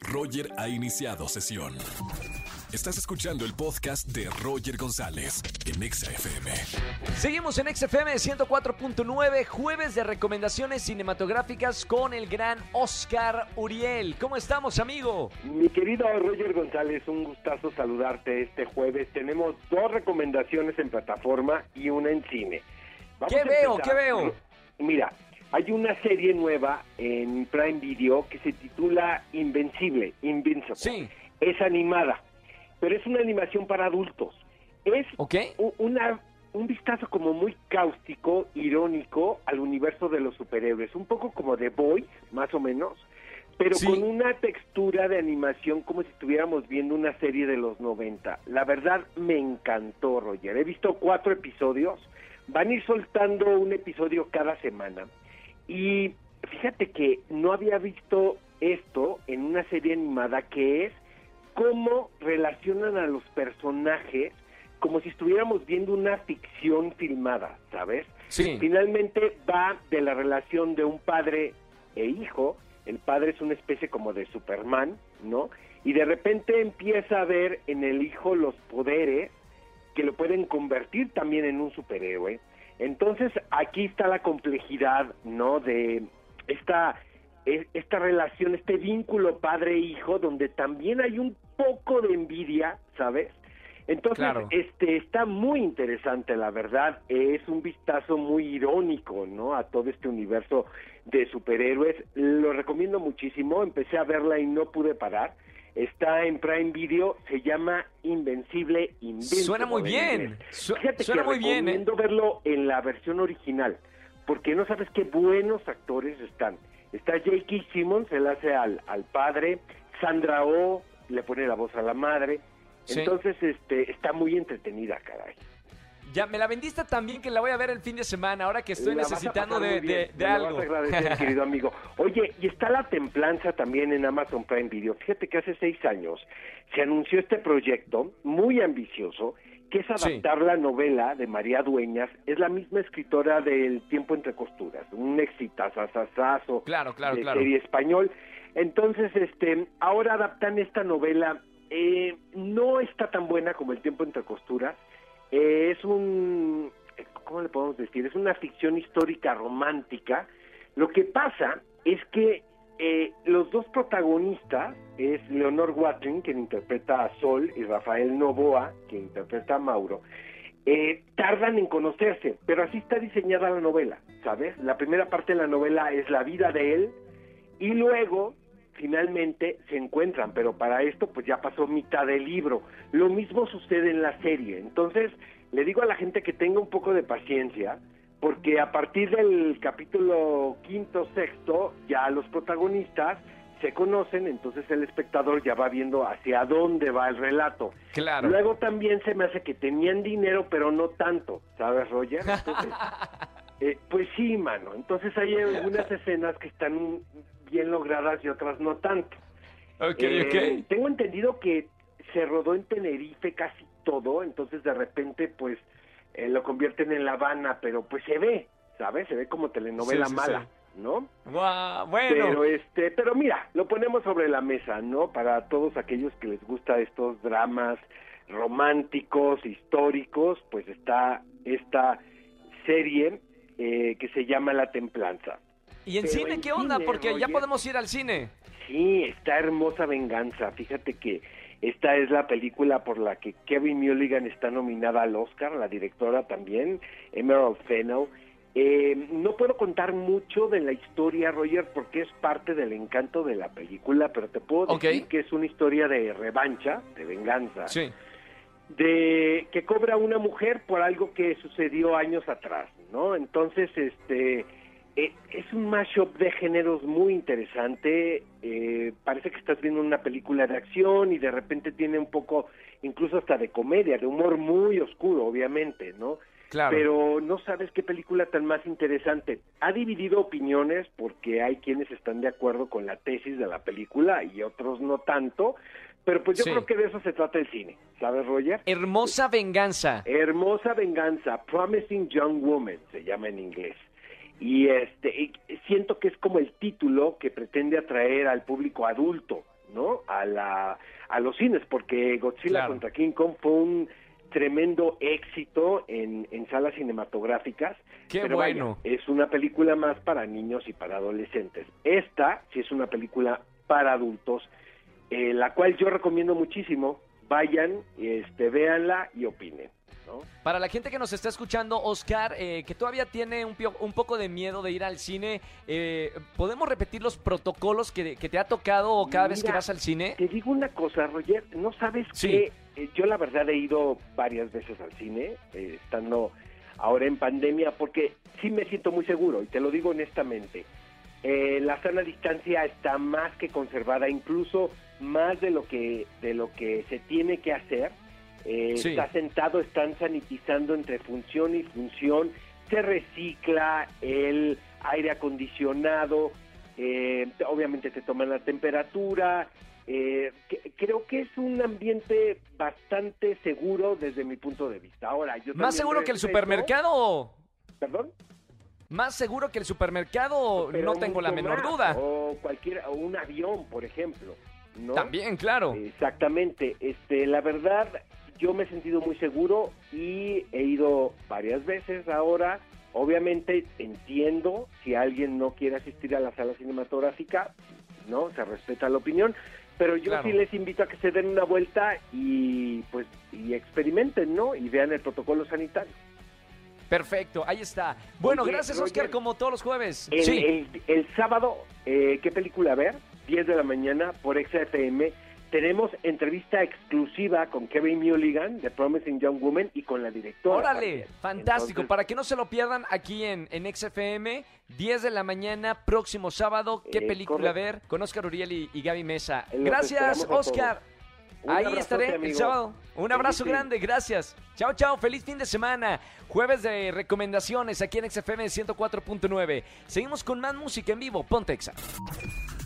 Roger ha iniciado sesión. Estás escuchando el podcast de Roger González en Exa FM. Seguimos en XFM 104.9, jueves de recomendaciones cinematográficas con el gran Oscar Uriel. ¿Cómo estamos, amigo? Mi querido Roger González, un gustazo saludarte este jueves. Tenemos dos recomendaciones en plataforma y una en cine. Vamos ¿Qué veo? ¿Qué veo? Mira, hay una serie nueva en Prime Video que se titula Invencible, Invincible. Sí. Es animada, pero es una animación para adultos. Es ¿Ok? u- una, un vistazo como muy cáustico, irónico al universo de los superhéroes, un poco como The Boys, más o menos, pero Sí. con una textura de animación como si estuviéramos viendo una serie de los 90. La verdad me encantó, Roger. He visto cuatro episodios, van a ir soltando un episodio cada semana. Y fíjate que no había visto esto en una serie animada que es cómo relacionan a los personajes como si estuviéramos viendo una ficción filmada, ¿sabes? Sí. Finalmente va de la relación de un padre e hijo. El padre es una especie como de Superman, ¿no? Y de repente empieza a ver en el hijo los poderes que lo pueden convertir también en un superhéroe. Entonces aquí está la complejidad, ¿no? De esta e- esta relación, este vínculo padre-hijo, donde también hay un poco de envidia, ¿sabes? Entonces, Claro. este está muy interesante, la verdad. Es un vistazo muy irónico, ¿no? A todo este universo de superhéroes. Lo recomiendo muchísimo. Empecé a verla y no pude parar. Está en Prime Video. Se llama Invencible Invincible. Suena muy en bien. Su- Fíjate suena que muy bien, ¿eh? recomiendo verlo en la versión original, porque no sabes qué buenos actores están. Está J.K. Simmons, él hace al, al padre, Sandra Oh le pone la voz a la madre. Sí. Entonces, este, está muy entretenida, caray. Ya me la vendiste también que la voy a ver el fin de semana, ahora que estoy La necesitando de, bien, de- de algo. vas a agradecer, querido amigo. Oye, y está La Templanza también en Amazon Prime Video. Fíjate que hace seis años se anunció este proyecto muy ambicioso, que es Sí. adaptar la novela de María Dueñas. Es la misma escritora del Tiempo entre costuras, un exitazazazazo Claro, claro, de claro. serie español. Entonces, este, ahora adaptan esta novela. eh, no está tan buena como El Tiempo entre costuras. Eh, es un, ¿cómo le podemos decir? Es una ficción histórica romántica. Lo que pasa es que eh, los dos protagonistas es Leonor Watling, quien interpreta a Sol, y Rafael Novoa, quien interpreta a Mauro, eh, tardan en conocerse, pero así está diseñada la novela, ¿sabes? La primera parte de la novela es la vida de él y luego finalmente se encuentran, pero para esto pues ya pasó mitad del libro. Lo mismo sucede en la serie. Entonces, le digo a la gente que tenga un poco de paciencia, porque a partir del capítulo quinto, sexto, ya los protagonistas se conocen, entonces el espectador ya va viendo hacia dónde va el relato. Claro. Luego también se me hace que tenían dinero, pero no tanto, ¿sabes, Roger? Entonces, eh, pues sí, mano. Entonces hay algunas escenas que están bien logradas y otras no tanto. Ok, Eh. Tengo entendido que se rodó en Tenerife casi todo, entonces de repente pues eh, lo convierten en La Habana, pero pues se ve, ¿sabes? Se ve como telenovela Sí, sí, mala, sí. ¿no? Bueno. Pero este, pero mira, lo ponemos sobre la mesa, ¿no? Para todos aquellos que les gusta estos dramas románticos, históricos, pues está esta serie eh, que se llama La Templanza. ¿Y en pero cine en qué onda? cine, Porque ya podemos ir al cine. Sí, está hermosa venganza. Fíjate que esta es la película por la que Kevin Mulligan está nominada al Oscar, la directora también, Emerald Fennell. Eh, no puedo contar mucho de la historia, Roger, porque es parte del encanto de la película, pero te puedo decir que es una historia de revancha, de venganza, Sí. de que cobra una mujer por algo que sucedió años atrás, ¿no? Entonces, este eh, es un mashup de géneros muy interesante. eh, parece que estás viendo una película de acción y de repente tiene un poco, incluso hasta de comedia, de humor muy oscuro, obviamente, ¿no? Claro. Pero no sabes qué película tan más interesante. Ha dividido opiniones porque hay quienes están de acuerdo con la tesis de la película y otros no tanto. Pero pues yo Sí. creo que de eso se trata el cine, ¿sabes, Roger? Hermosa venganza. Hermosa venganza, Promising Young Woman, se llama en inglés. Y este y siento que es como el título que pretende atraer al público adulto, ¿no? A la a los cines porque Godzilla Claro. contra King Kong fue un tremendo éxito en, en salas cinematográficas. Qué pero vaya, bueno. es una película más para niños y para adolescentes. Esta sí es una película para adultos, eh, la cual yo recomiendo muchísimo. Vayan, este, véanla y opinen. ¿No? Para la gente que nos está escuchando, Oscar, eh, que todavía tiene un, pio- un poco de miedo de ir al cine, eh, ¿podemos repetir los protocolos que, que te ha tocado cada vez que vas al cine? Te digo una cosa, Roger, no sabes Sí. que eh, yo la verdad he ido varias veces al cine, eh, estando ahora en pandemia, porque sí me siento muy seguro, y te lo digo honestamente. Eh, la sana distancia está más que conservada, incluso más de lo que de lo que se tiene que hacer. Eh, Sí. Está sentado, están sanitizando entre función y función, se recicla el aire acondicionado, eh, obviamente te toman la temperatura. eh, que- creo que es un ambiente bastante seguro desde mi punto de vista. Ahora, yo ¿Más seguro que el supermercado? ¿Perdón? ¿Más seguro que el supermercado? Pero no tengo la menor más. duda. O cualquier, o un avión, por ejemplo. ¿no? También, claro. Exactamente. Este, la verdad, yo me he sentido muy seguro y he ido varias veces ahora. Obviamente entiendo si alguien no quiere asistir a la sala cinematográfica, no, se respeta la opinión, pero yo Claro. sí les invito a que se den una vuelta y pues y experimenten, ¿no? Y vean el protocolo sanitario. Perfecto, ahí está. Bueno, Oye, gracias, Roger, Oscar, como todos los jueves. El, sí. el- el sábado, eh, ¿qué película ver? 10 de la mañana por XFM. Tenemos entrevista exclusiva con Kevin Mulligan de Promising Young Woman y con la directora. Órale, también. fantástico. Entonces, Para que no se lo pierdan aquí en, en XFM, 10 de la mañana, próximo sábado. ¿Qué Eh, película correcto. ver? Con Oscar Uriel y, y Gaby Mesa. Los Gracias, Oscar. Ahí estaré el sábado. Un abrazo fin. grande, gracias. Chao, chao, feliz fin de semana. Jueves de recomendaciones aquí en XFM 104.9. Seguimos con más música en vivo. Pontexa.